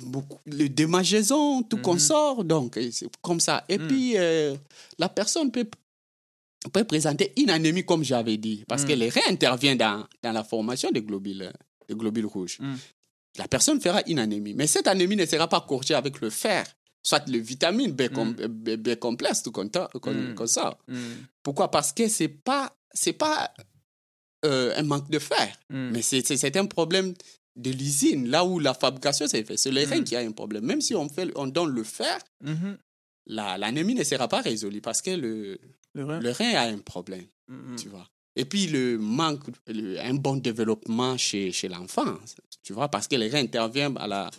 beaucoup, le démangeaison, tout qu'on Mhm. sort, donc c'est comme ça. Et Mm. puis, euh, la personne peut, peut présenter une anémie, comme j'avais dit, parce Mm. que les reins interviennent dans, dans la formation des globules, euh, des globules rouges. Mm. La personne fera une anémie, mais cette anémie ne sera pas corrigée avec le fer, soit le vitamine B, com- B, B complexe, tout comme, ça- Mm. Mm. Pourquoi? Parce que c'est pas, c'est pas euh, un manque de fer, Mm. mais c'est un problème de l'usine, là où la fabrication s'est faite. C'est le rein Mm. qui a un problème. Même si on, fait, on donne le fer, la- l'anémie ne sera pas résolue parce que le, Le rein. le rein a un problème, Mhm. tu vois. Et puis le manque, le- un bon développement chez, chez l'enfant, tu vois, parce que les reins interviennent à la,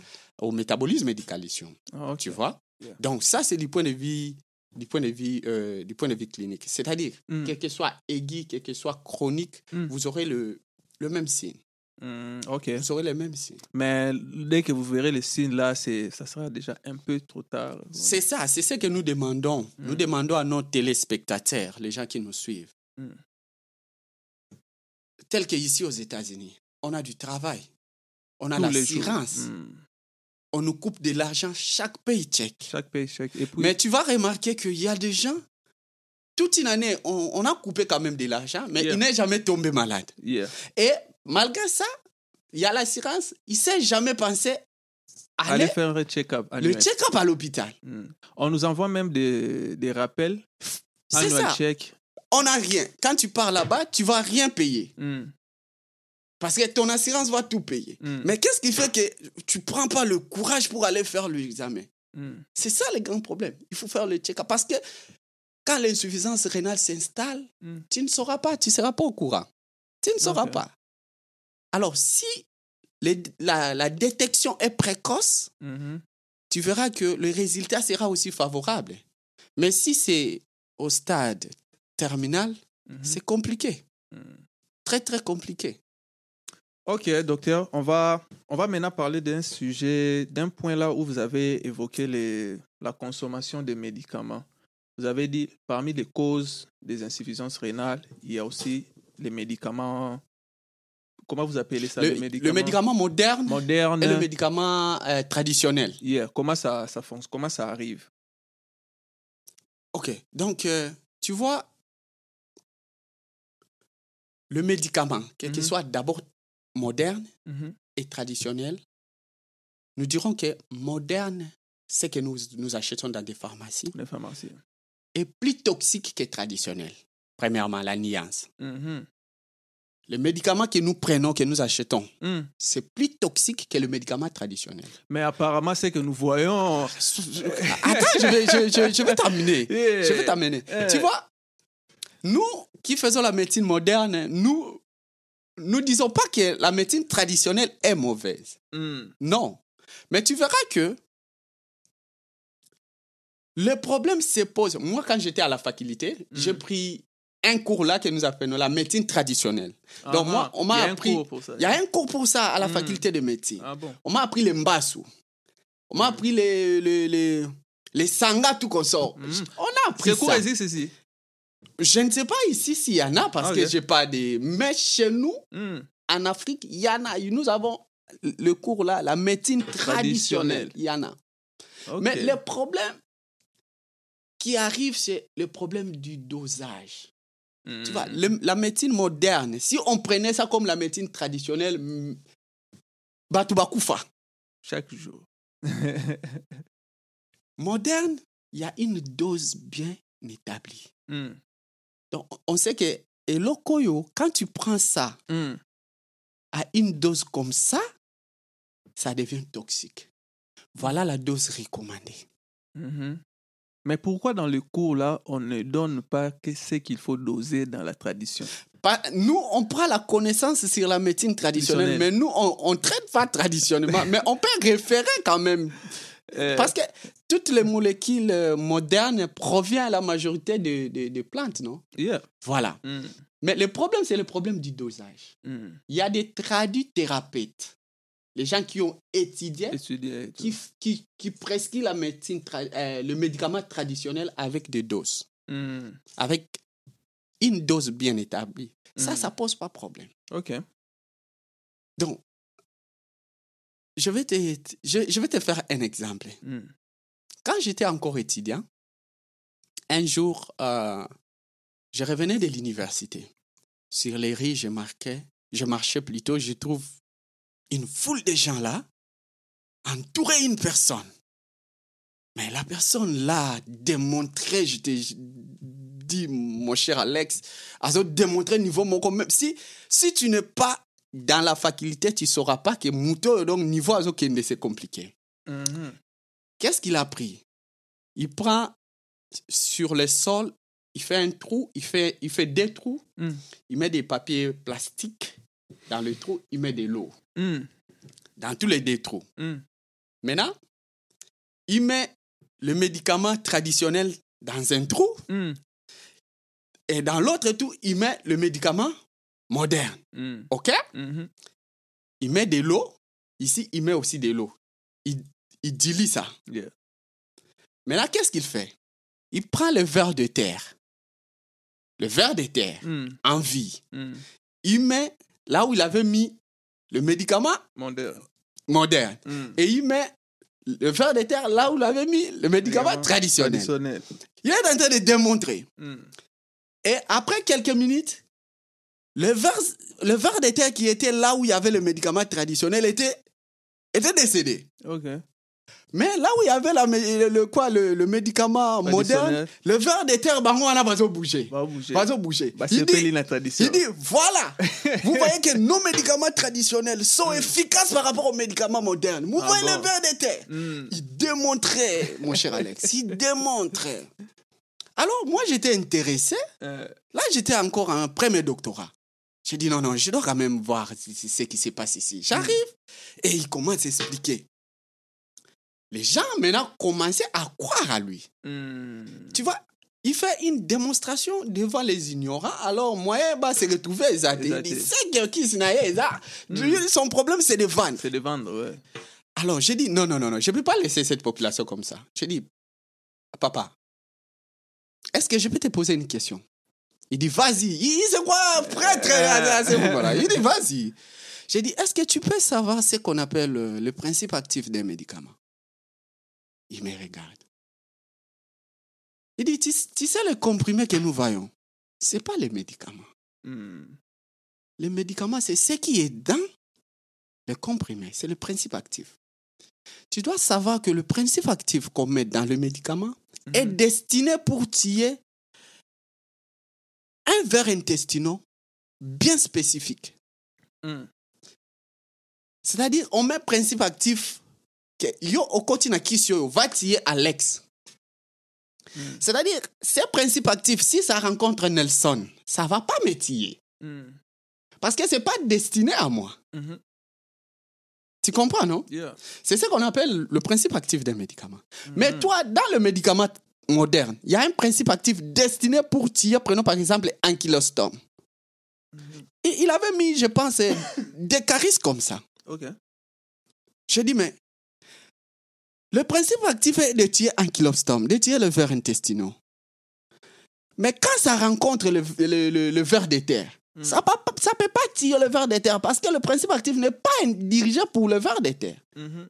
au métabolisme et calcium, Ah, ok. tu vois. Yeah. Donc ça, c'est du point de vue du point de vue, euh, du point de vue clinique. C'est-à-dire, Mm. quel que soit aigu, quel que soit chronique, Mm. vous aurez le, le même signe. Mm, ok. Vous aurez les mêmes signes. Mais dès que vous verrez les signes là, ça sera déjà un peu trop tard. C'est ça, c'est ce que nous demandons. Nous Mm. demandons à nos téléspectateurs, les gens qui nous suivent. Mm. Tel qu'ici aux États-Unis, on a du travail, on a l'assurance, Mm. on nous coupe de l'argent chaque paycheck. Chaque paycheck. Et puis, Mais tu vas remarquer qu'il y a des gens, toute une année, on, on a coupé quand même de l'argent, mais Yeah. il n'est jamais tombé malade. yeah. Et malgré ça, il y a l'assurance, il ne s'est jamais pensé à aller faire un check-up. le check-up à l'hôpital. Mm. On nous envoie même des, des rappels. C'est ça. check. On n'a rien. Quand tu pars là-bas, tu vas rien payer. Mm. Parce que ton assurance va tout payer. Mm. Mais qu'est-ce qui fait que tu prends pas le courage pour aller faire l'examen? C'est ça le grand problème. Il faut faire le check-up. Parce que quand l'insuffisance rénale s'installe, tu ne sauras pas, tu ne seras pas au courant. Tu ne sauras pas. Alors, si les- la, la détection est précoce, Mhm. tu verras que le résultat sera aussi favorable. Mais si c'est au stade terminal, Mhm. c'est compliqué. Mm. Très, très compliqué. Ok, docteur, on va, on va maintenant parler d'un sujet, d'un point là où vous avez évoqué les, la consommation des médicaments. Vous avez dit, parmi les causes des insuffisances rénales, il y a aussi les médicaments. Comment vous appelez ça Le, les le médicament moderne et le médicament euh, traditionnel. Yeah, Comment ça, ça fonctionne Comment ça arrive? OK. Donc, euh, tu vois, le médicament, quel qu'il Mhm. soit d'abord moderne Mhm. et traditionnel, nous dirons que moderne, c'est que nous, nous achetons dans des pharmacies, Les pharmacies. est plus toxique que traditionnel. Premièrement, la nuance. Mhm. Le médicament que nous prenons, que nous achetons, Mm. c'est plus toxique que le médicament traditionnel. Mais apparemment, c'est que nous voyons. Attends, je vais, je, je- je vais t'amener. Je vais t'amener. Tu vois, nous qui faisons la médecine moderne, nous nous disons pas que la médecine traditionnelle est mauvaise. Mm. Non. Mais tu verras que le problème se pose. Moi, quand j'étais à la faculté, Mm. j'ai pris un cours là que nous appelons la médecine traditionnelle. Donc, Ah, moi, on m'a appris- ça. Il y a un cours pour ça à la Mm. faculté de médecine. Ah bon On m'a appris les mbassou. On m'a Mm. appris les, les, les, les sangas, tout qu'on sort. Mm. On a appris Ce cours ça. existe ici. Je ne sais pas ici s'il y en a parce Ah, que ok. j'ai pas des. Mais chez nous, en Afrique, il y en a. Nous avons le cours là, la médecine traditionnelle. Il y en a. Mais le problème qui arrive, c'est le problème du dosage. Mm. Tu vois, le- la médecine moderne, si on prenait ça comme la médecine traditionnelle, mm, Batoubakufa. Chaque jour. Moderne, il y a une dose bien établie. Mm. Donc, on sait que et lokoyo, quand tu prends ça Mm. à une dose comme ça, ça devient toxique. Voilà la dose recommandée. Mhm. Mais pourquoi dans le cours là, on ne donne pas que ce qu'il faut doser dans la tradition? Nous, on prend la connaissance sur la médecine traditionnelle, mais nous, on ne traite pas traditionnellement, mais on peut référer quand même. Euh, Parce que toutes les molécules euh, modernes proviennent la majorité des de, de plantes, non? Yeah. Voilà. Mm. Mais le problème, c'est le problème du dosage. Mm. Il y a des traduits thérapeutes, les gens qui ont étudié, qui, qui, qui prescrivent la médecine tra- euh, le médicament traditionnel avec des doses, Mm. avec une dose bien établie. Ça, Mm. ça pose pas problème. Ok. Donc, je vais te, je, je vais te faire un exemple. Mm. Quand j'étais encore étudiant, un jour, euh, je revenais de l'université. Sur les rues, je marquais, je marchais plutôt, je trouve une foule de gens là, entourer une personne. Mais la personne là démontrait, je te dis, mon cher Alex, a démontré niveau mon même si si tu n'es pas dans la faculté, tu ne sauras pas que Mouto donc niveau kende c'est compliqué. Mhm. Qu'est-ce qu'il a pris? Il prend sur le sol, il fait un trou, il fait, il fait des trous, Mm. il met des papiers plastiques dans le trou, il met de l'eau Mm. dans tous les deux trous. Mm. Maintenant, il met le médicament traditionnel dans un trou Mm. et dans l'autre trou, il met le médicament moderne. OK? Il met de l'eau. Ici, il met aussi de l'eau. Il, il dilie ça. Yeah. Maintenant, qu'est-ce qu'il fait? Il prend le verre de terre. Le verre de terre Mm. en vie. Mm. Il met là où il avait mis le médicament Moderne. moderne. Mm. Et il met le verre de terre là où il avait mis le médicament traditionnel. Traditionnel. Il est en train de démontrer. Mm. Et après quelques minutes, le verre, le de terre qui était là où il y avait le médicament traditionnel était, était décédé. Ok. Mais là où il y avait la, le, le- quoi, le, le médicament moderne, le verre de terre, bah, on a pas bougé. Va bouger. Bouger. Bah, Il dit, la tradition. il dit, voilà, vous voyez que nos médicaments traditionnels sont efficaces par rapport aux médicaments modernes. Vous Ah voyez bon le verre de terre. Mm. Il démontrait, mon cher Alex, il démontrait. Alors, moi, j'étais intéressé. Euh, Là, j'étais encore en premier doctorat. J'ai dit, non, non, je dois quand même voir ce qui se passe ici. J'arrive et il commence à expliquer. Les gens, maintenant, commençaient à croire à lui. mm. Tu vois, il fait une démonstration devant les ignorants. Alors, moi, bah, c'est retrouvé. Il quelqu'un qui. Lui, Son problème, c'est de vendre. C'est de vendre, ouais. Alors, j'ai dit, non, non, non, non, je ne peux pas laisser cette population comme ça. J'ai dit, papa, est-ce que je peux te poser une question? Il dit, vas-y. Il c'est quoi, prêtre? Ce moment-là Il dit, vas-y. J'ai dit, est-ce que tu peux savoir ce qu'on appelle euh, le principe actif d'un médicament Il me regarde. Il dit, tu, tu sais le comprimé que nous voyons? Ce n'est pas le médicament. Mm. Le médicament, c'est ce qui est dans le comprimé. C'est le principe actif. Tu dois savoir que le principe actif qu'on met dans le médicament est Mhm. destiné pour tuer un verre intestinal bien spécifique. Mm. C'est-à-dire, on met principe actif yo au continent qui sur va tuer Alex. Mm. C'est-à-dire, ce principe actif, si ça rencontre Nelson, ça va pas me tuer. Mm. Parce que c'est pas destiné à moi. Mhm. Tu comprends, non? Yeah. C'est ce qu'on appelle le principe actif d'un médicament. Mais Mhm. toi, dans le médicament moderne, il y a un principe actif destiné pour tuer, prenons par exemple un kilostorm. Mhm. Et il avait mis, je pense, euh, des caries comme ça. Ok. Je dis, mais le principe actif est de tuer un kilostorm, de tuer le ver intestinal. Mais quand ça rencontre le, le, le- le ver de terre, Mm. ça ne peut pas tuer le ver de terre parce que le principe actif n'est pas dirigé pour le ver de terre. Mhm.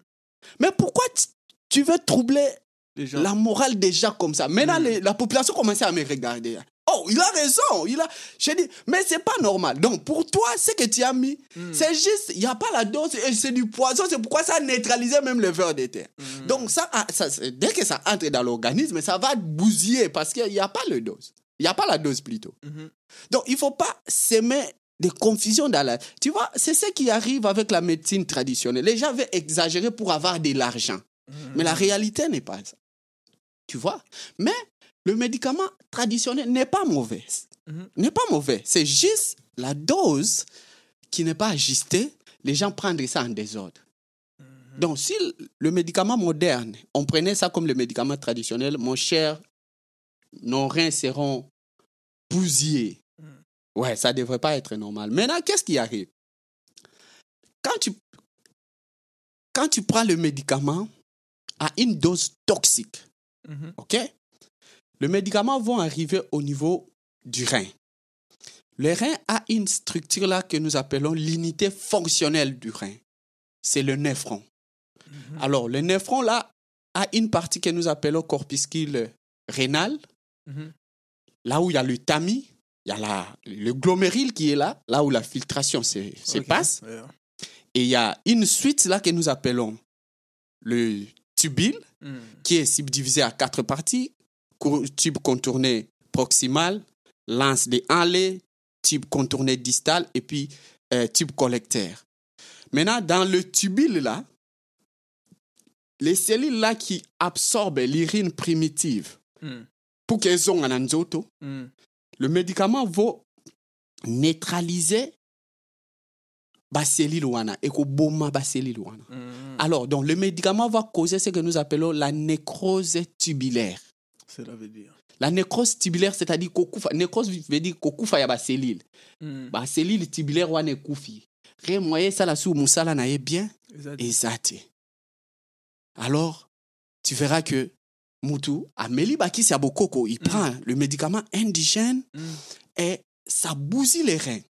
Mais pourquoi tu- tu veux troubler la morale gens comme ça? Maintenant, Mm. les- la population commençait à me regarder. Oh, il a raison. Il a... Je dis, mais c'est pas normal. Donc, pour toi, ce que tu as mis, Mm. c'est juste, il n'y a pas la dose c'est du poison. C'est pourquoi ça a neutralisé même le verre de terre. Mhm. Donc, ça, ah, ça, dès que ça entre dans l'organisme, ça va bousiller parce qu'il n'y a pas le dose. Il n'y a pas la dose plutôt. Mhm. Donc, il ne faut pas s'aimer de confusion dans la... Tu vois, c'est ce qui arrive avec la médecine traditionnelle. Les gens veulent exagérer pour avoir de l'argent. Mais la réalité n'est pas ça. Tu vois? Mais le médicament traditionnel n'est pas mauvais. Mhm. N'est pas mauvais. C'est juste la dose qui n'est pas ajustée. Les gens prennent ça en désordre. Mhm. Donc, si le médicament moderne, on prenait ça comme le médicament traditionnel, mon cher, nos reins seront bousillés. Mhm. Ouais, ça ne devrait pas être normal. Maintenant, qu'est-ce qui arrive? Quand tu, quand tu prends le médicament à une dose toxique. OK? Le médicament va arriver au niveau du rein. Le rein a une structure là que nous appelons l'unité fonctionnelle du rein. C'est le néphron. Alors, le néphron, là, a une partie que nous appelons corpuscule rénal, Mhm. là où il y a le tamis, il y a la, le glomérule qui est là, là où la filtration se, passe. Et il y a une suite là que nous appelons le tubule, Mhm. qui est subdivisé à quatre parties. Tube contourné proximal, lance des enlais, tube contourné distal et puis euh, tube collecteur. Maintenant, dans le tubule là, les cellules là qui absorbent l'urine primitive Mhm. pour qu'elles ont un anzoto, Mhm. le médicament va neutraliser ba cellule wana et boma. Mhm. Alors, donc, le médicament va causer ce que nous appelons la nécrose tubulaire. Cela veut dire. La nécrose tubulaire, c'est-à-dire kokufa. Nécrose veut dire kokufa ya ba cellule. Mhm. Ba cellule tubulaire wana ekufi. Rien moyen ça la sous musala na ye bien Exact. Alors, tu verras que Moutou, Amélie Bakis Yabokoko, il prend le médicament indigène Mhm. et ça bousille les reins.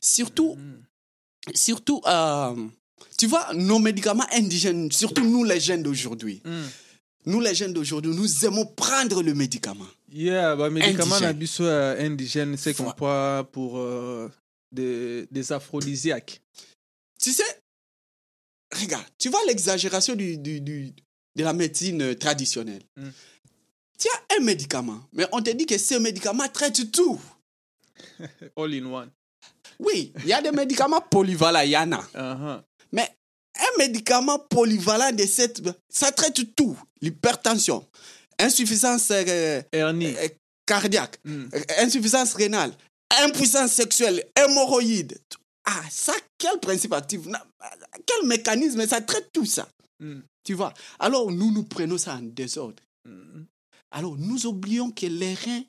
Surtout, Mhm. surtout, euh, tu vois, nos médicaments indigènes, surtout nous les jeunes d'aujourd'hui. Nous les jeunes d'aujourd'hui, nous aimons prendre le médicament. Yeah, bah, médicament Indigène. euh, indigène, c'est qu'on prend pour euh, des, des aphrodisiaques. Tu sais, regarde, tu vois l'exagération du, du- du- de la médecine euh, traditionnelle. Mm. Tu as un médicament, mais on te dit que ce médicament traite tout. All in one. Oui, il y a des médicaments polyvalents, il y en a. Uh-huh. Mais un médicament polyvalent de cette... Ça traite tout. L'hypertension, insuffisance euh, euh, cardiaque, Mhm. euh, insuffisance rénale, impuissance sexuelle, hémorroïdes. Ah, ça, quel principe actif? Quel mécanisme? Ça traite tout ça. Mhm. Tu vois? Alors, nous, nous prenons ça en désordre. Mhm. Alors, nous oublions que les reins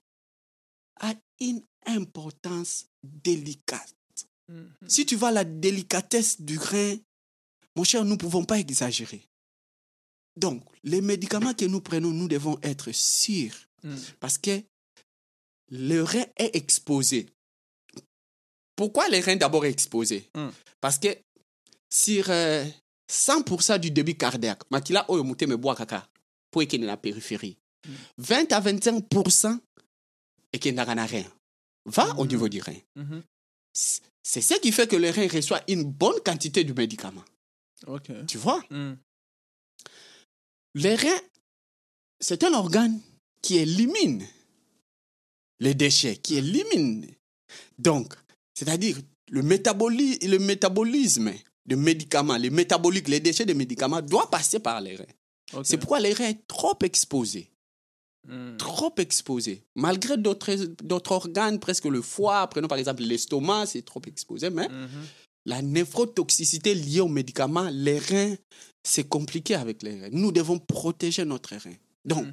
a une importance délicate. Si tu vois la délicatesse du rein, mon cher, nous ne pouvons pas exagérer. Donc, les médicaments que nous prenons, nous devons être sûrs Mhm. parce que le rein est exposé. Pourquoi le rein d'abord est exposé? Mm. Parce que sur euh, 100% du débit cardiaque, makila oyo mute me bois kaka pour na périphérie. 20 à 25% ekendaka na rein. Va au niveau du rein. C'est ce qui fait que le rein reçoit une bonne quantité du médicament. Ok. Tu vois? Mhm. Le rein, c'est un organe qui élimine les déchets, qui élimine. Donc, c'est-à-dire le, métaboli- le métabolisme de médicaments, les métaboliques, les déchets de médicaments doit passer par les reins. C'est pourquoi les reins sont trop exposés, Mhm. trop exposés. Malgré d'autres d'autres organes, presque le foie, prenons par exemple l'estomac, c'est trop exposé, mais Mhm. La néphrotoxicité liée aux médicaments, les reins, c'est compliqué avec les reins. Nous devons protéger notre rein. Donc, Mm.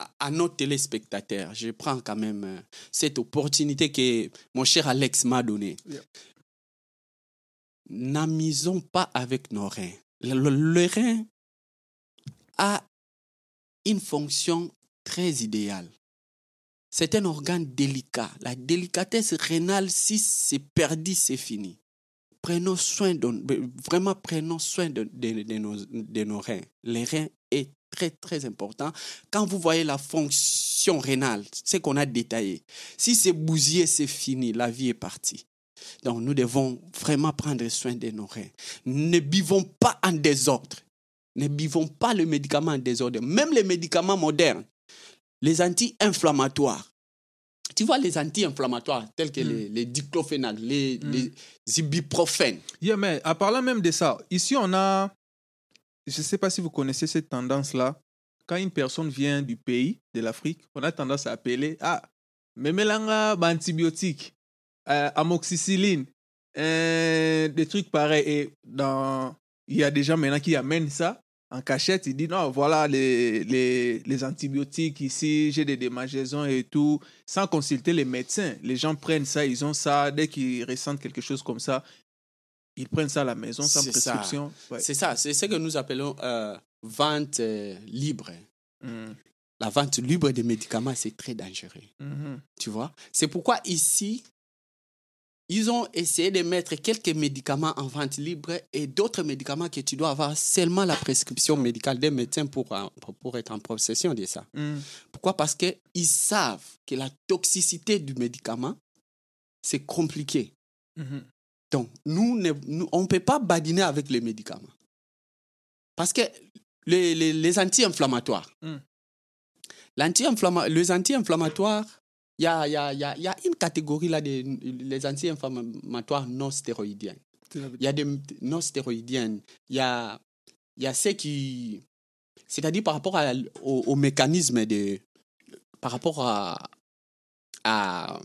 à, à nos téléspectateurs, je prends quand même euh, cette opportunité que mon cher Alex m'a donnée. Yeah. N'amusons pas avec nos reins. Le, le- le rein a une fonction très idéale. C'est un organe délicat. La délicatesse rénale, si c'est perdu, c'est fini. Prenons soin de, vraiment prenons soin de, nos, de nos reins. Les reins est très très important. Quand vous voyez la fonction rénale, ce qu'on a détaillé, si c'est bousillé, c'est fini, la vie est partie. Donc nous devons vraiment prendre soin de nos reins. Ne buvons pas en désordre. Ne buvons pas le médicament en désordre. Même les médicaments modernes, les anti-inflammatoires. Tu vois les anti-inflammatoires tels que Mm. les, les diclofénac, les, Mm. les ibuprofènes. Yeah, mais en parlant même de ça, ici on a, je ne sais pas si vous connaissez cette tendance-là, quand une personne vient du pays, de l'Afrique, on a tendance à appeler, ah, memelanga antibiotiques, euh, amoxicilline, euh, des trucs pareils. Et dans, il y a des gens maintenant qui amènent ça en cachette, ils disent, non, voilà les, les, les antibiotiques ici, j'ai des démangeaisons et tout, sans consulter les médecins. Les gens prennent ça, ils ont ça, dès qu'ils ressentent quelque chose comme ça, ils prennent ça à la maison sans prescription. Ouais. C'est ça, c'est ce que nous appelons euh, vente euh, libre. Mhm. La vente libre des médicaments, c'est très dangereux. Mhm. Tu vois? C'est pourquoi ici, ils ont essayé de mettre quelques médicaments en vente libre et d'autres médicaments que tu dois avoir seulement la prescription médicale d'un médecin pour, euh, pour, être en possession de ça. Mm. Pourquoi? Parce qu'ils savent que la toxicité du médicament, c'est compliqué. Mhm. Donc, nous, ne- nous- on ne peut pas badiner avec les médicaments. Parce que les, les, les anti-inflammatoires, Mm. les anti-inflammatoires, il y a, y, a, y, a, il y a une catégorie là des les anti-inflammatoires non stéroïdiens. Il y a des non stéroïdiennes. Il y a, il y a ceux qui. C'est-à-dire par rapport à- au, au mécanisme de. Par rapport à. à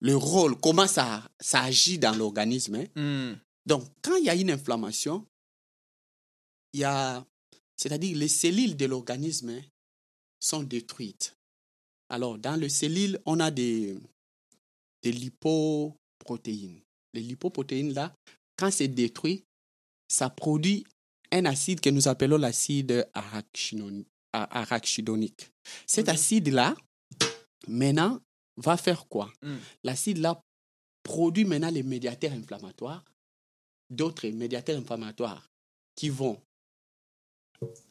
le rôle, comment ça, ça agit dans l'organisme. hein. Mm. Donc, quand il y a une inflammation, il y a. C'est-à-dire les cellules de l'organisme hein, sont détruites. Alors, dans les cellules, on a des, des lipoprotéines. Les lipoprotéines, là, quand c'est détruit, ça produit un acide que nous appelons l'acide arachidonique. Cet Ok. acide-là, maintenant, va faire quoi? Mm. L'acide-là produit maintenant les médiateurs inflammatoires, d'autres médiateurs inflammatoires qui vont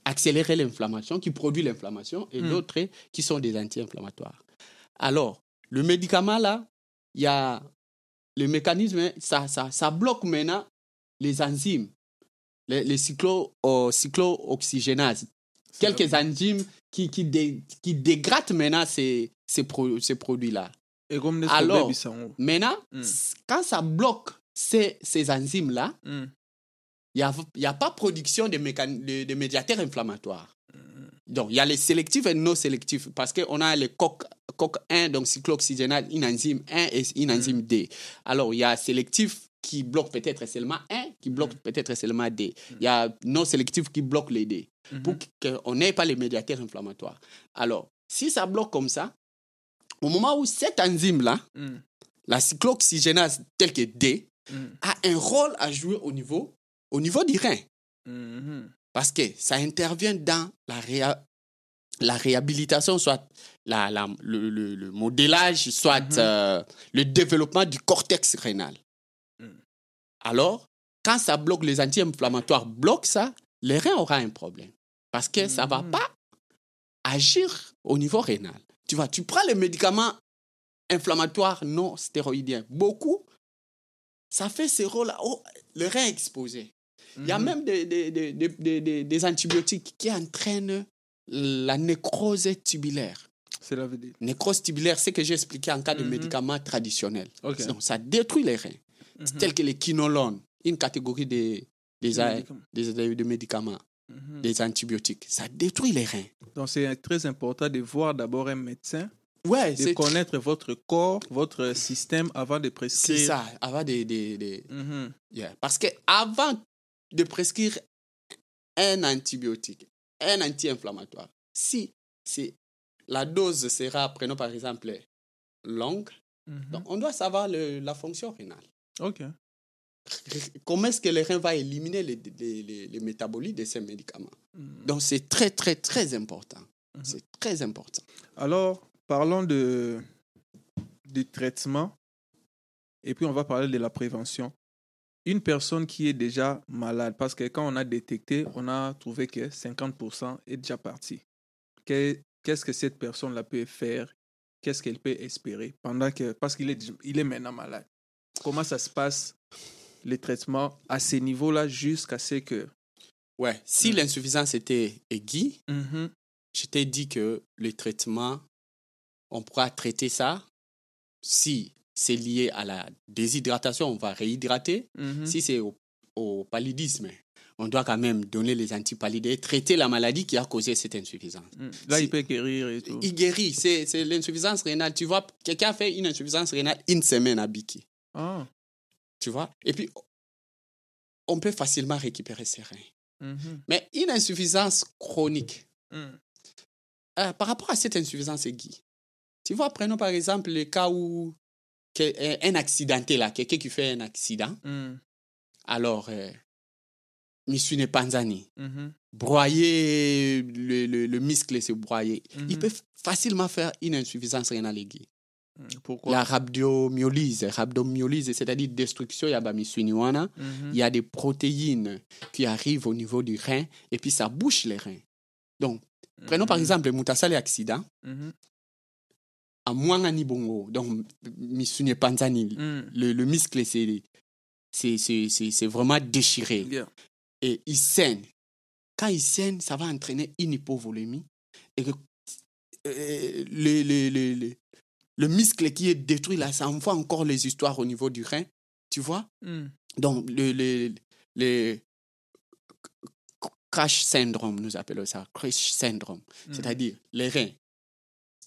accélérer l'inflammation, qui produisent l'inflammation, et Mm. d'autres qui sont des anti-inflammatoires. Alors, le médicament là, il y a le mécanisme, hein, ça, ça, ça bloque maintenant les enzymes, les, les cyclo, euh, cyclooxygénases, la- quelques enzymes qui, qui, dé- qui dégradent maintenant ces, ces, pro- ces produits-là. Et comme les Alors- baby Maintenant, Mm. quand ça bloque ces, ces enzymes-là, Mm. Il n'y a, y a pas production de, de, de médiateurs inflammatoires. Mm. Donc, il y a les sélectifs et non sélectifs parce qu'on a les coq, coq 1, donc cyclooxygénase, une enzyme 1 et une enzyme D. Alors, il y a sélectif qui bloque peut-être seulement 1, qui bloque peut-être seulement D. Il y a non sélectif qui bloque les D Mhm. pour qu'on n'ait pas les médiateurs inflammatoires. Alors, si ça bloque comme ça, au moment où cette enzyme-là, Mm. la cyclooxygénase telle que D, Mm. a un rôle à jouer au niveau, au niveau du rein. Mhm. Parce que ça intervient dans la, réa- la réhabilitation, soit la, la- le, le- le modélage, soit Mhm. euh, le développement du cortex rénal. Mhm. Alors, quand ça bloque, les anti-inflammatoires bloquent ça, le rein aura un problème. Parce que ça ne va Mhm. pas agir au niveau rénal. Tu vois, tu prends les médicaments inflammatoires non stéroïdiens, beaucoup, ça fait ce rôle-là. Oh, le rein est exposé. Il y a Mhm. même des, des, des, des, antibiotiques qui entraînent la nécrose tubulaire. C'est la VD. Nécrose tubulaire, c'est ce que j'ai expliqué en cas de Mhm. médicaments traditionnels. Donc, ça détruit les reins, Mhm. tels que les quinolones, une catégorie des, des, Des a- médicaments. des médicaments, Mhm. des antibiotiques. Ça détruit les reins. Donc, c'est très important de voir d'abord un médecin, Ouais, de connaître votre corps, votre système avant de prescrire. c'est ça. Avant Mhm. Yeah. Parce que avant de prescrire un antibiotique, un anti-inflammatoire, si c'est la dose sera, prenons par exemple, longue, Mhm. donc on doit savoir le- la fonction rénale. Ok. Comment est-ce que le rein va éliminer les, les, les- les métabolites de ces médicaments? Mhm. Donc c'est très, très, très important. Mhm. C'est très important. Alors, parlons de, du traitement et puis on va parler de la prévention. Une personne qui est déjà malade, parce que quand on a détecté, on a trouvé que 50% est déjà parti. Que- Qu'est-ce que cette personne-là peut faire? Qu'est-ce qu'elle peut espérer pendant que, parce qu'il est, il est maintenant malade Comment ça se passe, les traitements à ces niveaux-là jusqu'à ce que... Ouais. Si Mhm. l'insuffisance était aiguë, Mhm, je t'ai dit que le traitement, on pourra traiter ça. Si c'est lié à la déshydratation, on va réhydrater. mhm. Si c'est au, au paludisme, on doit quand même donner les antipallides et traiter la maladie qui a causé cette insuffisance. Mhm. Là, il peut guérir et tout. Il guérit, c'est l'insuffisance rénale. Tu vois, quelqu'un fait une insuffisance rénale une semaine à Biki, Ah, tu vois? Et puis, on peut facilement récupérer ses reins. mhm, Mais une insuffisance chronique, mhm. Euh, par rapport à cette insuffisance aiguë, tu vois, prenons par exemple le cas où un un accidenté, là, quelqu'un qui fait un accident, Mhm, alors, euh, Missune Panzani, mhm, broyer, le, le, le muscle se broyer, il mhm. peut facilement faire une insuffisance rénale aiguë. Pourquoi? La rhabdomyolyse. Rhabdomyolyse, c'est-à-dire destruction ya bamisuni wana. Mhm. Il y a des protéines qui arrivent au niveau du rein et puis ça bouche les reins. Donc, prenons par Mhm. exemple Mutasali accident, Mhm. à Mwangani Bongo, donc Misuni Panzani, Mhm. le, le muscle, c'est, c'est, vraiment déchiré Yeah. et il saigne. Quand il saigne, ça va entraîner une hypovolémie et que euh, le, le, le, le, le muscle qui est détruit là, ça envoie encore les histoires au niveau du rein, tu vois? Mhm. Donc, le, le, le crash syndrome, nous appelons ça, crash syndrome. Mhm. C'est-à-dire, les reins,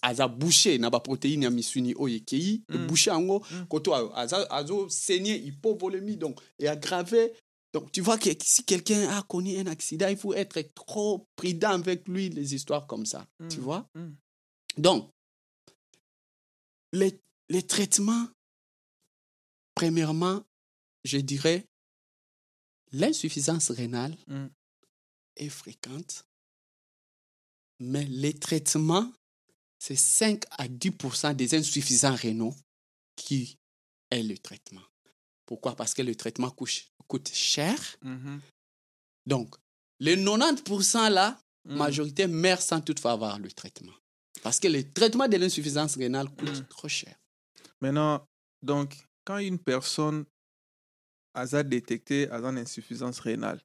aza bouché na ba protéine ya misuni oyo ekei Mm. bouché yango Mm. koto aza azo hypovolémie donc et aggravé donc tu vois que si quelqu'un a connu un accident il faut être trop prudent avec lui les histoires comme ça tu Mm. vois? Mm. donc les, les traitements premièrement je dirais l'insuffisance rénale Mm. est fréquente, mais les traitements, c'est 5 à 10% des insuffisants rénaux qui est le traitement. Pourquoi? Parce que le traitement coûte, coûte cher. Mhm. Donc, les 90% là, Mhm. majorité meurent sans toutefois avoir le traitement. Parce que le traitement de l'insuffisance rénale coûte Mm. trop cher. Maintenant, donc, quand une personne a détecté a une insuffisance rénale,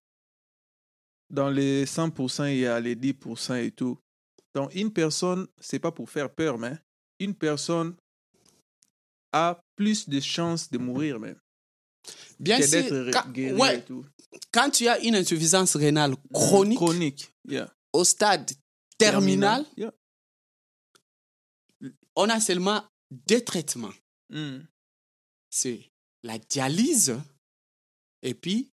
dans les 100%, il y a les 10% et tout. Donc, une personne, c'est pas pour faire peur, mais une personne a plus de chances de mourir même. Bien sûr, quand, ouais, et tout. quand tu as une insuffisance rénale chronique, Chronique. Yeah. au stade terminal, Yeah. on a seulement deux traitements. Mm. c'est la dialyse et puis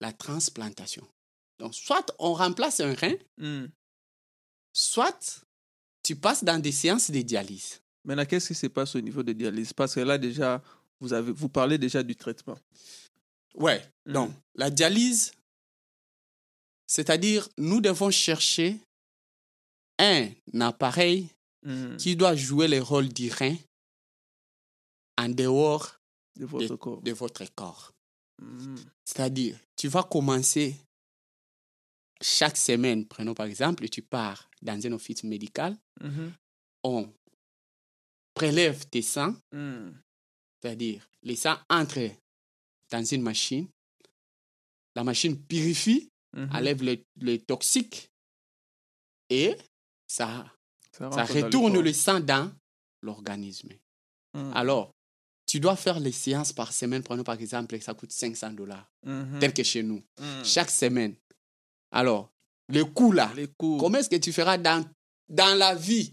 la transplantation. Donc, soit on remplace un rein, Mm. Soit tu passes dans des séances de dialyse. Maintenant, qu'est-ce qui se passe au niveau de dialyse? Parce que là, déjà, vous, avez, vous parlez déjà du traitement. Ouais, Mm. donc la dialyse, c'est-à-dire nous devons chercher un appareil Mm. qui doit jouer le rôle du rein en dehors De votre corps. de votre corps. Mm. C'est-à-dire, tu vas commencer chaque semaine, prenons par exemple, tu pars dans un office médical, Mhm. on prélève tes sangs, Mm. c'est-à-dire les sangs entrent dans une machine, la machine purifie, Mhm. enlève les, les toxiques et ça, Ça retourne le sang dans l'organisme. Mm. Alors, tu dois faire les séances par semaine, prenons par exemple, ça coûte 500 dollars, Mhm. tel que chez nous, Mm. chaque semaine. Alors, le coût là, Les. Comment est-ce que tu feras dans, dans la vie?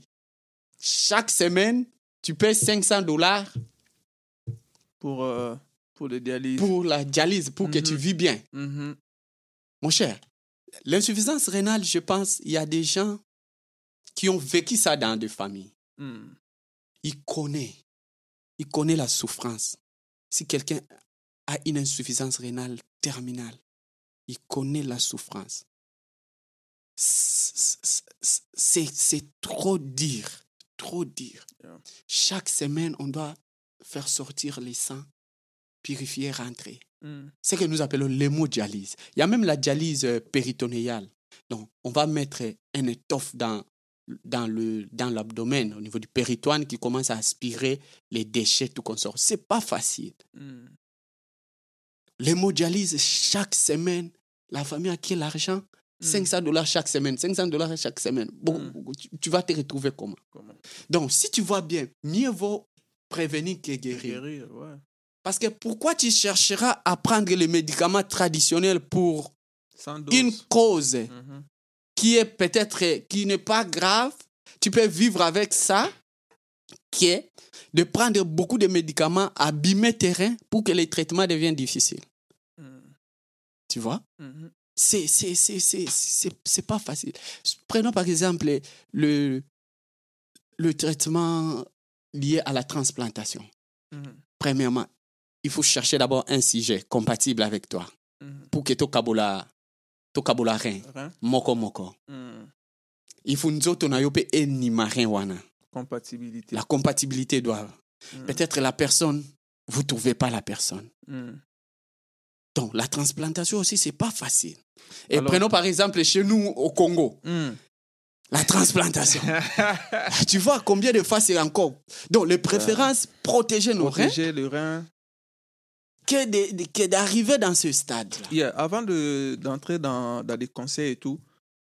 Chaque semaine, tu payes 500 dollars pour, euh, pour le dialyse. pour la dialyse, pour que tu Mhm. vis bien. Mhm. Mon cher, l'insuffisance rénale, je pense, il y a des gens qui ont vécu ça dans des familles. Mm. Ils connaissent. Ils connaissent la souffrance. Si quelqu'un a une insuffisance rénale terminale, il connaît la souffrance. C'est trop dire, trop dire. Yeah. Chaque semaine, on doit faire sortir les sangs, purifier, rentrer. Mm. C'est ce que nous appelons l'hémodialyse. Il y a même la dialyse euh, péritonéale. Donc, on va mettre un étoffe dans, dans le dans l'abdomen, au niveau du péritoine, qui commence à aspirer les déchets, tout qu'on sort. C'est pas facile. Mm. L'hémodialyse, chaque semaine, la famille a qui l'argent Mm. 500 dollars chaque semaine, 500 dollars chaque semaine. Bon, Mm. tu, tu vas te retrouver comment? Comment? Donc, si tu vois bien, mieux vaut prévenir que guérir. Guérir, ouais. Parce que pourquoi tu chercheras à prendre les médicaments traditionnels pour une cause Mhm. qui est peut-être qui n'est pas grave, tu peux vivre avec ça, qui est de prendre beaucoup de médicaments, abîmer tes reins pour que les traitements deviennent difficiles. Mm. Tu vois? Mhm. C'est c'est c'est c'est c'est c'est pas facile. Prenons par exemple le le traitement lié à la transplantation. Mhm. Premièrement, il faut chercher d'abord un sujet compatible avec toi Mhm. pour que to kabola to kabola rein moko moko. Mm. Il faut nzoto na yo pe enima rein wana. Compatibilité. La compatibilité doit. Mm. Peut-être la personne, vous ne trouvez pas la personne. Mm. Donc, la transplantation aussi, c'est pas facile. Et Alors- prenons par exemple chez nous au Congo, Mm. la transplantation. tu vois combien de fois c'est encore. Donc, les préférences, protéger nos reins, Protéger le rein. que de- de- que d'arriver dans ce stade-là. Yeah, Avant de- d'entrer dans, dans des conseils et tout,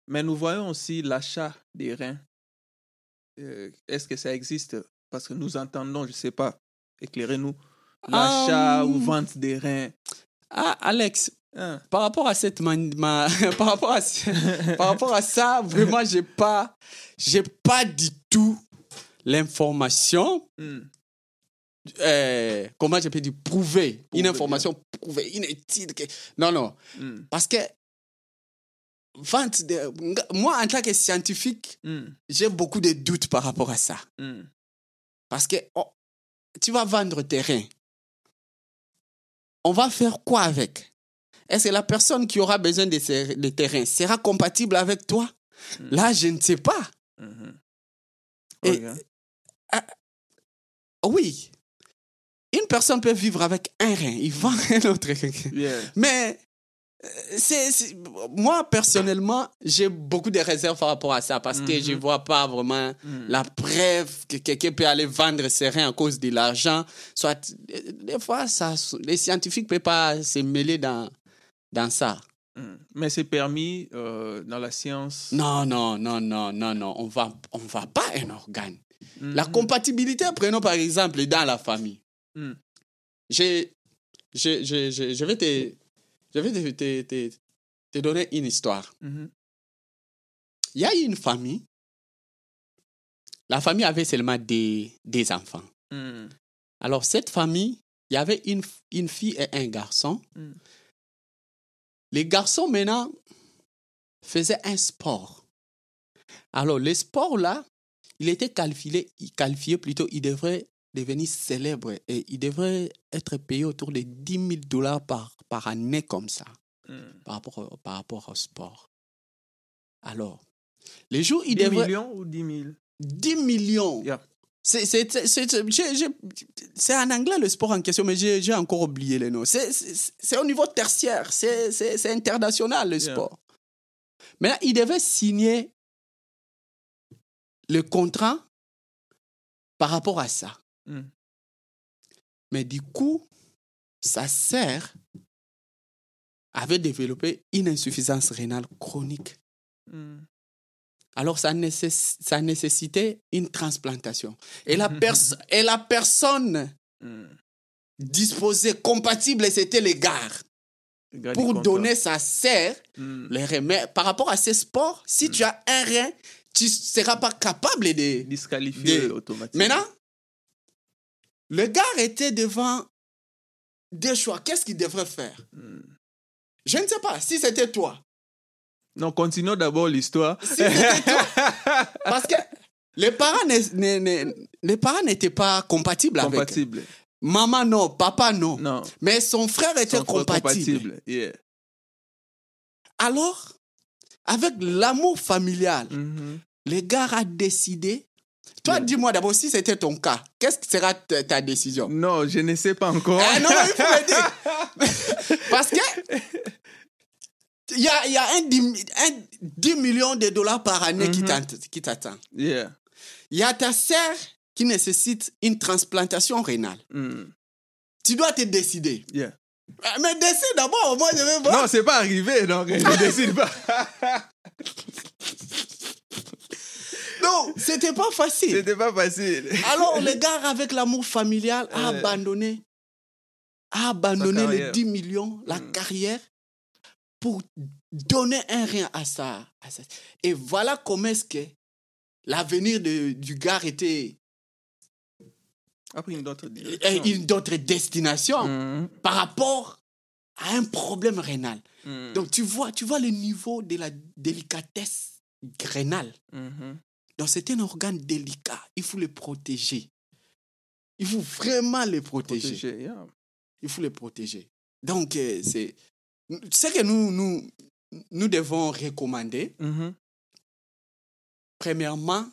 mais nous voyons aussi l'achat des reins. Euh, Est-ce que ça existe? Parce que nous entendons, je ne sais pas, éclairez-nous, l'achat Ah, ou mm. vente des reins. Ah, Alex, Hein? par rapport à cette man- ma- par rapport à ce- par rapport à ça vraiment j'ai pas j'ai pas du tout l'information Mm. euh, comment je peux dire prouvée une information prouvée une étude que- non non Mm. parce que vente de- moi en tant que scientifique Mm. j'ai beaucoup de doutes par rapport à ça Mm. parce que oh, tu vas vendre terrain. On va faire quoi avec? Est-ce que la personne qui aura besoin de ces de terrain sera compatible avec toi? Mm. Là, je ne sais pas. Mhm. Et- Ok. Oui, une personne peut vivre avec un rein, il vend un autre. Yeah. Mais c'est, moi, personnellement, j'ai beaucoup de réserves par rapport à ça parce que je ne Mhm. vois pas vraiment Mm. la preuve que quelqu'un peut aller vendre ses reins à cause de l'argent. Soit, des fois, ça, les scientifiques ne peuvent pas se mêler dans, dans ça. Mm. Mais c'est permis euh, dans la science? Non, non, non, non, non, non. On va, on va pas un organe. La Mhm. compatibilité, prenons par exemple dans la famille. Mm. J'ai, je, je, je, je vais te, je vais te, te, te, te donner une histoire. Mhm. Il y a une famille. La famille avait seulement des, des enfants. Mm. Alors, cette famille, il y avait une, une fille et un garçon. Mm. Les garçons, maintenant, faisaient un sport. Alors, le sport, là, il était qualifié, qualifié plutôt, il devrait devenir célèbre et il devrait être payé autour de 10 000 dollars par, par année comme ça, Mm. par rapport au, par rapport au sport. Alors, les jours, il 10 devrait... millions ou 10 000 10 millions. Yeah. C'est- en anglais le sport en question, mais j'ai encore oublié les noms. C'est- au niveau tertiaire, c'est international le Yeah. sport. Maintenant, il devait signer le contrat par rapport à ça. Mm. Mais du coup, sa sœur avait développé une insuffisance rénale chronique. Mm. Alors, ça, nécess- ça nécessitait une transplantation. Et la, pers- et la personne Mm. disposée, compatible, c'était les gars. Pour donner sa sœur Mm. les par rapport à ces sports, si tu as un rein, tu ne seras pas capable de... Disqualifié Des- automatiquement. Maintenant, le gars était devant des choix. Qu'est-ce qu'il devrait faire? Mm. Je ne sais pas. Si c'était toi. Non, continuons d'abord l'histoire. Si c'était toi. Parce que les parents les n'étaient pas compatibles avec. Compatible. Maman non, papa non. Non. Mais son frère était compatible. compatibles. Yeah. Alors, avec l'amour familial, Mhm. le gars a décidé. Toi, Yeah. dis-moi d'abord si c'était ton cas. Qu'est-ce que sera ta, ta décision? Non, je ne sais pas encore. Ah non, non, il faut me dire. Parce que. Il y a, y a un, 10, un 10 millions de dollars par année qui Mhm. t'att- qui t'attend. Yeah. Il y a ta sœur qui nécessite une transplantation rénale. Mm. Tu dois te décider. Yeah. Ah, Mais décide d'abord, moi je vais voir. Non, c'est pas arrivé, donc je ne décide pas. Non, c'était pas facile. C'était pas facile. Alors le gars avec l'amour familial a abandonné, a abandonné les carrière. 10 millions, la Mm. carrière, pour donner un rien à ça. À ça. Et voilà comment est-ce que l'avenir du gars était Après une autre direction. une autre destination par rapport à un problème rénal. Mhm. Donc tu vois, tu vois le niveau de la délicatesse rénale. Mhm. Donc c'est un organe délicat. Il faut le protéger. Il faut vraiment le protéger. Yeah. Il faut le protéger. Donc euh, c'est ce que nous, nous, nous devons recommander. Mhm. Premièrement,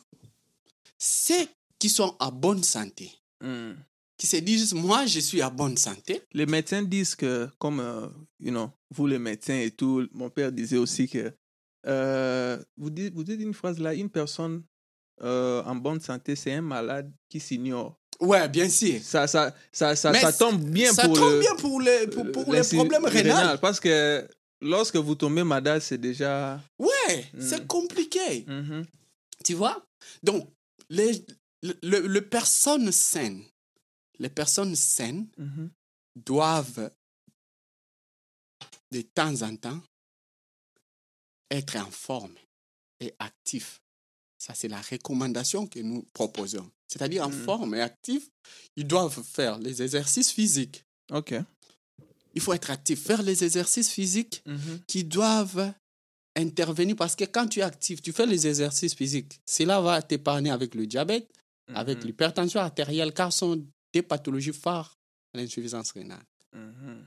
ceux qui sont en bonne santé, Hmm. qui se disent, moi, je suis en bonne santé. Les médecins disent que, comme, euh, you know, vous les médecins et tout, mon père disait aussi que, euh, vous, dites, vous dites une phrase là, une personne euh, en bonne santé, c'est un malade qui s'ignore. Ouais, bien sûr. Ça, ça, ça, ça, tombe bien ça pour tombe le- bien pour les, pour, pour les problèmes rénaux. Parce que lorsque vous tombez malade, c'est déjà. Ouais, Mm. c'est compliqué. Mhm. Tu vois? Donc, les, le, le- personnes saines, les personnes saines Mhm. doivent de temps en temps être en forme et actifs. Ça, c'est la recommandation que nous proposons. C'est-à-dire en Mm. forme et actifs, ils doivent faire les exercices physiques. OK. Il faut être actif, faire les exercices physiques Mhm. qui doivent intervenir parce que quand tu es actif, tu fais les exercices physiques. Cela va t'épargner avec le diabète, avec Mhm. l'hypertension artérielle, car ce sont des pathologies phares à l'insuffisance rénale. Mhm.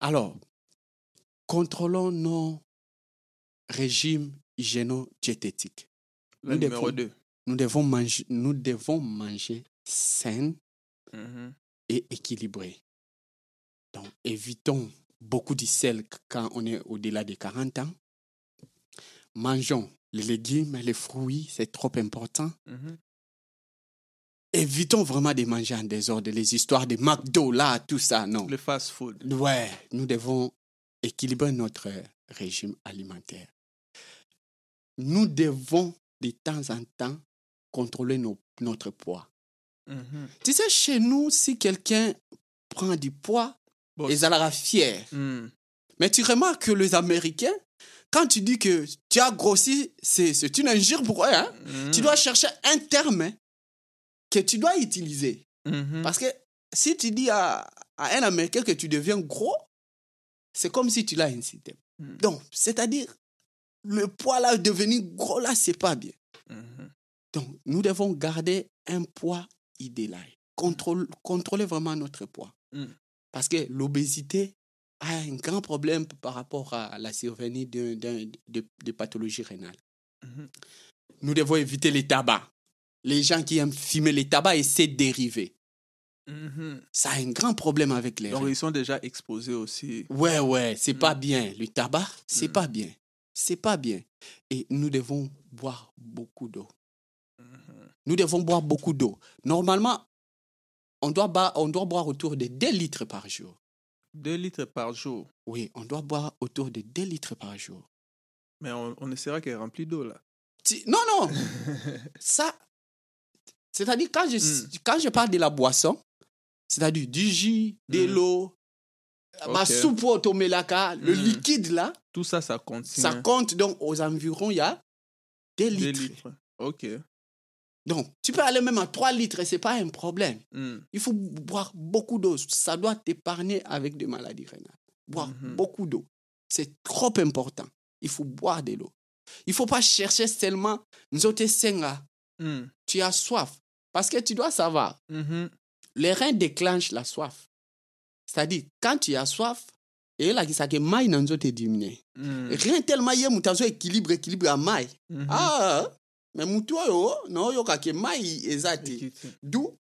Alors, contrôlons nos régimes hygiéno-diététiques. Le Nous numéro devons- 2. Nous devons manger, nous devons manger sain Mhm. et équilibré. Donc, évitons beaucoup de sel quand on est au-delà de 40 ans. Mangeons les légumes, les fruits, c'est trop important. Mhm. Évitons vraiment de manger en désordre, les histoires de McDo, là, tout ça, non. Le fast food. Ouais, nous devons équilibrer notre régime alimentaire. Nous devons de temps en temps contrôler nos- notre poids. Mhm. Tu sais, chez nous, si quelqu'un prend du poids, Bon, ils sera fier. Mhm. Mais tu remarques que les Américains, quand tu dis que tu as grossi, c'est c'est une injure pour eux. Hein? Mhm. Tu dois chercher un terme que tu dois utiliser. Mhm. Parce que si tu dis à, à un Américain que tu deviens gros, c'est comme si tu l'as incité. Mhm. Donc, c'est-à-dire, le poids là, devenir gros là, c'est pas bien. Mhm. Donc, nous devons garder un poids idéal. Contrôle- contrôler vraiment notre poids. Mm. Parce que l'obésité a un grand problème par rapport à la survenue de, de, de- de pathologies rénales. Mhm. Nous devons éviter les tabacs. Les gens qui aiment fumer les tabacs et ses dérivés. Mhm. Ça a un grand problème avec les Donc, reins. ils sont déjà exposés aussi. Ouais, ouais, c'est Mm. pas bien. Le tabac, c'est Mm. pas bien. C'est pas bien. Et nous devons boire beaucoup d'eau. Mhm. Nous devons boire beaucoup d'eau. Normalement, on doit, ba- on doit boire autour de 2 litres par jour. 2 litres par jour. Oui, on doit boire autour de 2 litres par jour. Mais on, on essaiera qu'elle est remplie d'eau, là. Non, non, ça, c'est-à-dire quand je, Mm. quand je parle de la boisson, c'est-à-dire du jus, de Mm. l'eau, ma soupe au tomelaka, le Mm. liquide là, Tout ça, ça contient ça compte donc aux environs, il y a 2 2 litres. litres. OK. Donc, tu peux aller même à 3 litres et ce n'est pas un problème. Mhm. Il faut boire beaucoup d'eau. Ça doit t'épargner avec des maladies rénales. Boire Mhm. beaucoup d'eau. C'est trop important. Il faut boire de l'eau. Il ne faut pas chercher seulement Nzote Senga. Mhm. Tu as soif. Parce que tu dois savoir, les reins déclenchent la soif. C'est-à-dire, quand tu as soif, et là, ça que maï n'a te diminuer. Mhm. Rien tellement yé mutazo équilibre, équilibre à maï. Mhm. Ah, mais mutuo yo, non, yo kake. Équité. D'où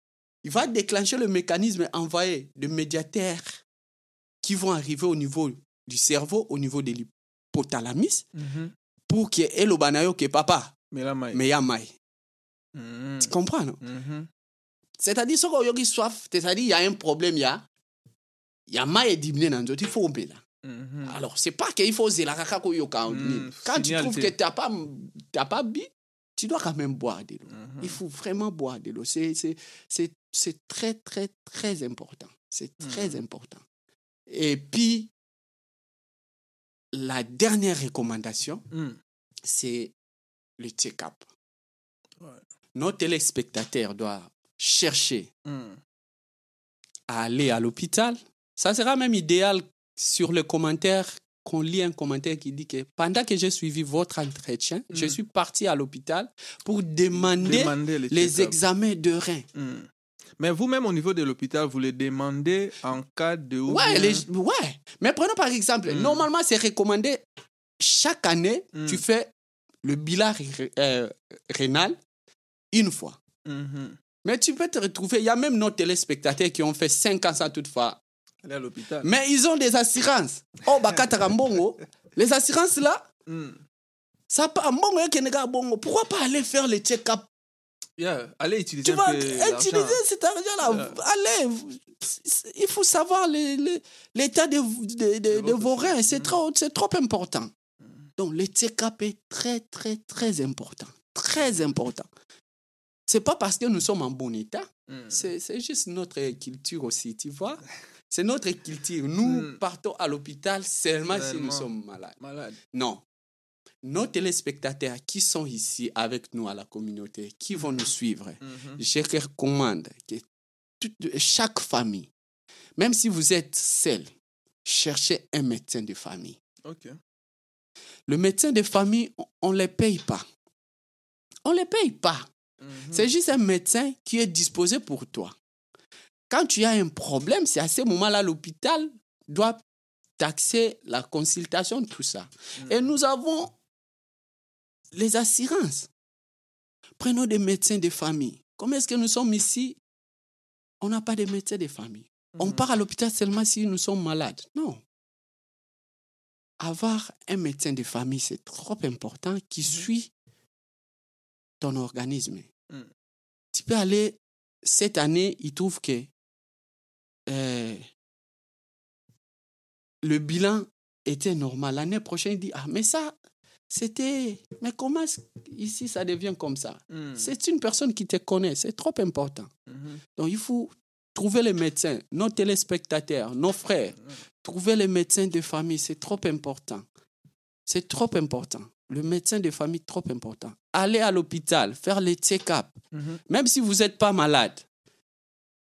il va déclencher le mécanisme et envoyer des médiateurs qui vont arriver au niveau du cerveau, au niveau de l'hypothalamus, Mhm. pour que elo banayo que papa, Mais là, maï. mais ya. Mhm. Tu comprends, non? Mhm. C'est-à-dire, ce qu'on a soif, c'est-à-dire, il y a un problème, il y a, il y a mai diminué dans d'autres, il faut oublier là. Mhm. Alors, c'est pas qu'il faut zéla kaka ko yo Mm, Quand tu trouves que tu n'as pas, t'as pas bu, tu dois quand même boire de l'eau. Mhm. Il faut vraiment boire de l'eau. C'est, c'est, c'est, c'est très, très, très important. C'est très Mhm. important. Et puis, la dernière recommandation, Mhm. c'est le check-up. Ouais. Nos téléspectateurs doivent chercher Mhm. à aller à l'hôpital. Ça sera même idéal sur le commentaire qu'on lit un commentaire qui dit que pendant que j'ai suivi votre entretien, je Mm. suis parti à l'hôpital pour demander les examens de reins. Mhm. Mais vous-même, au niveau de l'hôpital, vous les demandez en cas de... ou Ouais, bien- les- ouais. Mais prenons par exemple, Mm. normalement, c'est recommandé chaque année, Mm. tu fais le bilan euh, rénal une fois. Mhm. Mais tu peux te retrouver, il y a même nos téléspectateurs qui ont fait 5 ans sans toutefois. Aller à l'hôpital. Mais ils ont des assurances. Oh, bakata mbongo. Les assurances là, Mm. ça pas mbongo yake nega bongo. Pourquoi pas aller faire les check-up? Yeah. Allez utiliser Tu vas utiliser cet argent-là. Allez, c'est- il faut savoir l'état de, de, de- vos reins. C'est santé. trop, trop important. Donc, le check-up est très, très, très important. Très important. C'est pas parce que nous sommes en bon état, Mm. c'est juste notre culture aussi, tu vois. C'est notre culture. Nous Mm. partons à l'hôpital seulement si nous sommes malades. Malade. Non. Nos téléspectateurs qui sont ici avec nous à la communauté, qui vont nous suivre, Mhm. je recommande que toute- chaque famille, même si vous êtes seul, cherchez un médecin de famille. Ok. Le médecin de famille, on ne les paye pas. On ne les paye pas. Mhm. C'est juste un médecin qui est disposé pour toi. Quand tu as un problème, c'est à ce moment-là l'hôpital doit taxer la consultation, tout ça. Mm. Et nous avons les assurances. Prenons des médecins de famille. Comment est-ce que nous sommes ici? On n'a pas de médecins de famille. On Mhm. part à l'hôpital seulement si nous sommes malades. Non. Avoir un médecin de famille, c'est trop important qui suit ton organisme. Mm. Tu peux aller, cette année, il trouve que euh, le bilan était normal. L'année prochaine, il dit, ah, mais ça, c'était... Mais comment est-ce- ici ça devient comme ça? Mm. C'est une personne qui te connaît, c'est trop important. Mhm. Donc, il faut trouver les médecins, nos téléspectateurs, nos frères. Trouver les médecins de famille, c'est trop important. C'est trop important. Le médecin de famille, trop important. Aller à l'hôpital, faire les check-up. Mhm. Même si vous n'êtes pas malade,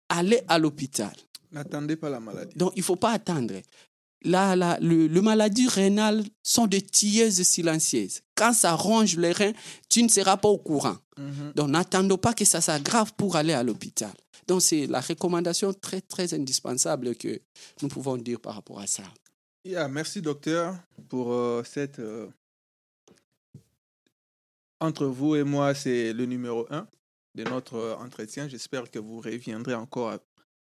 allez à l'hôpital. N'attendez pas la maladie. Donc, il ne faut pas attendre. La, la, le, le maladie rénale sont des tilleuses silencieuses. Quand ça ronge les reins, tu ne seras pas au courant. Mhm. Donc, n'attendons pas que ça s'aggrave pour aller à l'hôpital. Donc, c'est la recommandation très, très indispensable que nous pouvons dire par rapport à ça. Yeah, merci docteur pour euh, cette... euh, Entre vous et moi, c'est le numéro un de notre euh, entretien. J'espère que vous reviendrez encore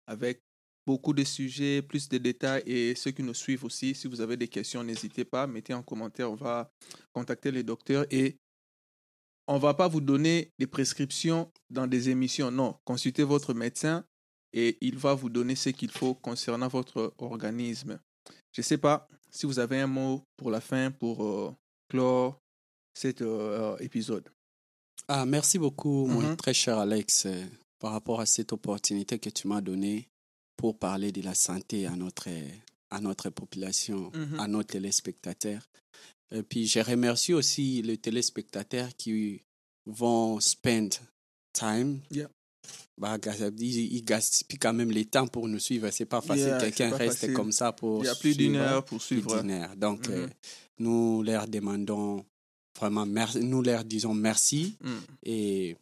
avec beaucoup de sujets, plus de détails et ceux qui nous suivent aussi, si vous avez des questions, n'hésitez pas, mettez en commentaire, on va contacter les docteurs et on va pas vous donner des prescriptions dans des émissions, non, consultez votre médecin et il va vous donner ce qu'il faut concernant votre organisme. Je ne sais pas si vous avez un mot pour la fin, pour euh, clore cet euh, épisode. Ah, merci beaucoup, mon Mhm. très cher Alex, euh, par rapport à cette opportunité que tu m'as donnée pour parler de la santé à notre, à notre population, Mhm. à nos téléspectateurs. Et puis, je remercie aussi les téléspectateurs qui vont spend time. Yeah. Bah, ils, gaspillent quand même le temps pour nous suivre. C'est pas facile. Yeah, Quelqu'un reste facile. comme ça pour Il y a plus d'une heure pour suivre. heure. Donc, Mhm. euh, nous leur demandons vraiment merci. Nous leur disons merci Mm. et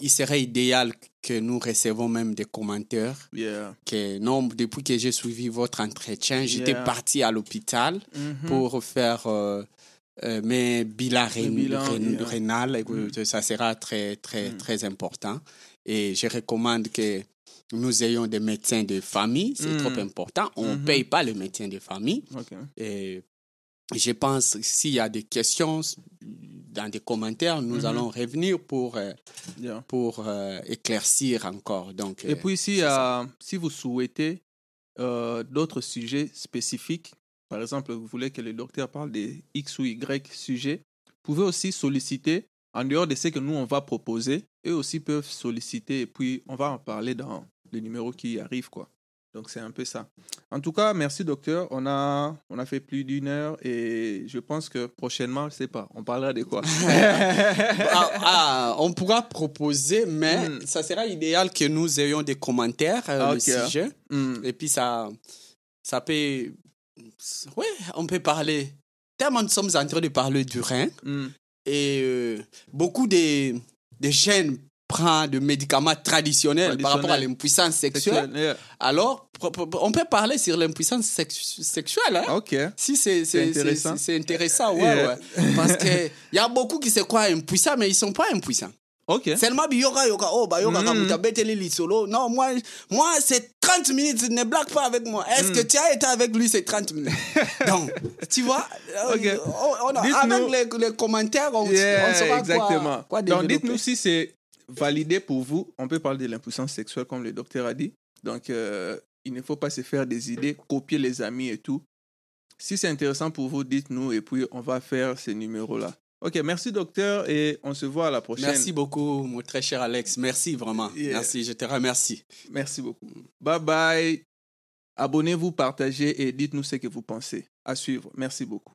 il serait idéal que nous recevons même des commentaires Yeah. que non, depuis que j'ai suivi votre entretien, j'étais Yeah. parti à l'hôpital Mhm. pour faire euh, euh, mes bilans rén- bilan, rén- yeah. que Ça sera très, très, Mm. très important. Et je recommande que nous ayons des médecins de famille. C'est Mm. trop important. On ne Mhm. paye pas le médecin de famille. Et je pense s'il y a des questions dans des commentaires, nous Mhm. allons revenir pour, euh, Yeah. pour euh, éclaircir encore. Donc, Et euh, puis, si, euh, si vous souhaitez d'autres sujets spécifiques, par exemple, vous voulez que le docteur parle des X ou Y sujets, vous pouvez aussi solliciter, en dehors de ce que nous, on va proposer, eux aussi peuvent solliciter et puis on va en parler dans les numéros qui arrivent. Quoi. Donc, c'est un peu ça. En tout cas, merci, docteur. On a, on a fait plus d'une heure et je pense que prochainement, je sais pas, on parlera de quoi? Ah, ah, on pourra proposer, mais Mm. ça sera idéal que nous ayons des commentaires euh, le sujet. Hmm. Et puis ça, ça peut, ouais, on peut parler. Tellement nous sommes en train de parler du rein Hmm. et euh, beaucoup de, de jeunes des médicaments traditionnels par rapport à l'impuissance sexuelle. Yeah. Alors, on peut parler sur l'impuissance sex- sexuelle. Hein? Ok. Si c'est intéressant. c'est- intéressant, ouais, Yeah. ouais. Parce qu'il y a beaucoup qui se croient impuissants, mais ils ne sont pas impuissants. Ok. Seulement, bi yoka yoka, oh, bah yoka, Mm. comme les solo. Non, moi, moi c'est 30 minutes, ne blague pas avec moi. Est-ce que tu as été avec lui, c'est 30 minutes? Donc, tu vois, euh, Ok. on- avec les, les commentaires, on, Yeah, on saura exactement. quoi, quoi Donc, dites-nous si c'est validé pour vous. On peut parler de l'impuissance sexuelle, comme le docteur a dit. Donc, euh, il ne faut pas se faire des idées, copier les amis et tout. Si c'est intéressant pour vous, dites-nous et puis on va faire ces numéros-là. Ok, merci docteur et on se voit à la prochaine. Merci beaucoup, mon très cher Alex. Merci vraiment. Yeah. Merci, je te remercie. Merci beaucoup. Bye bye. Abonnez-vous, partagez et dites-nous ce que vous pensez. À suivre. Merci beaucoup.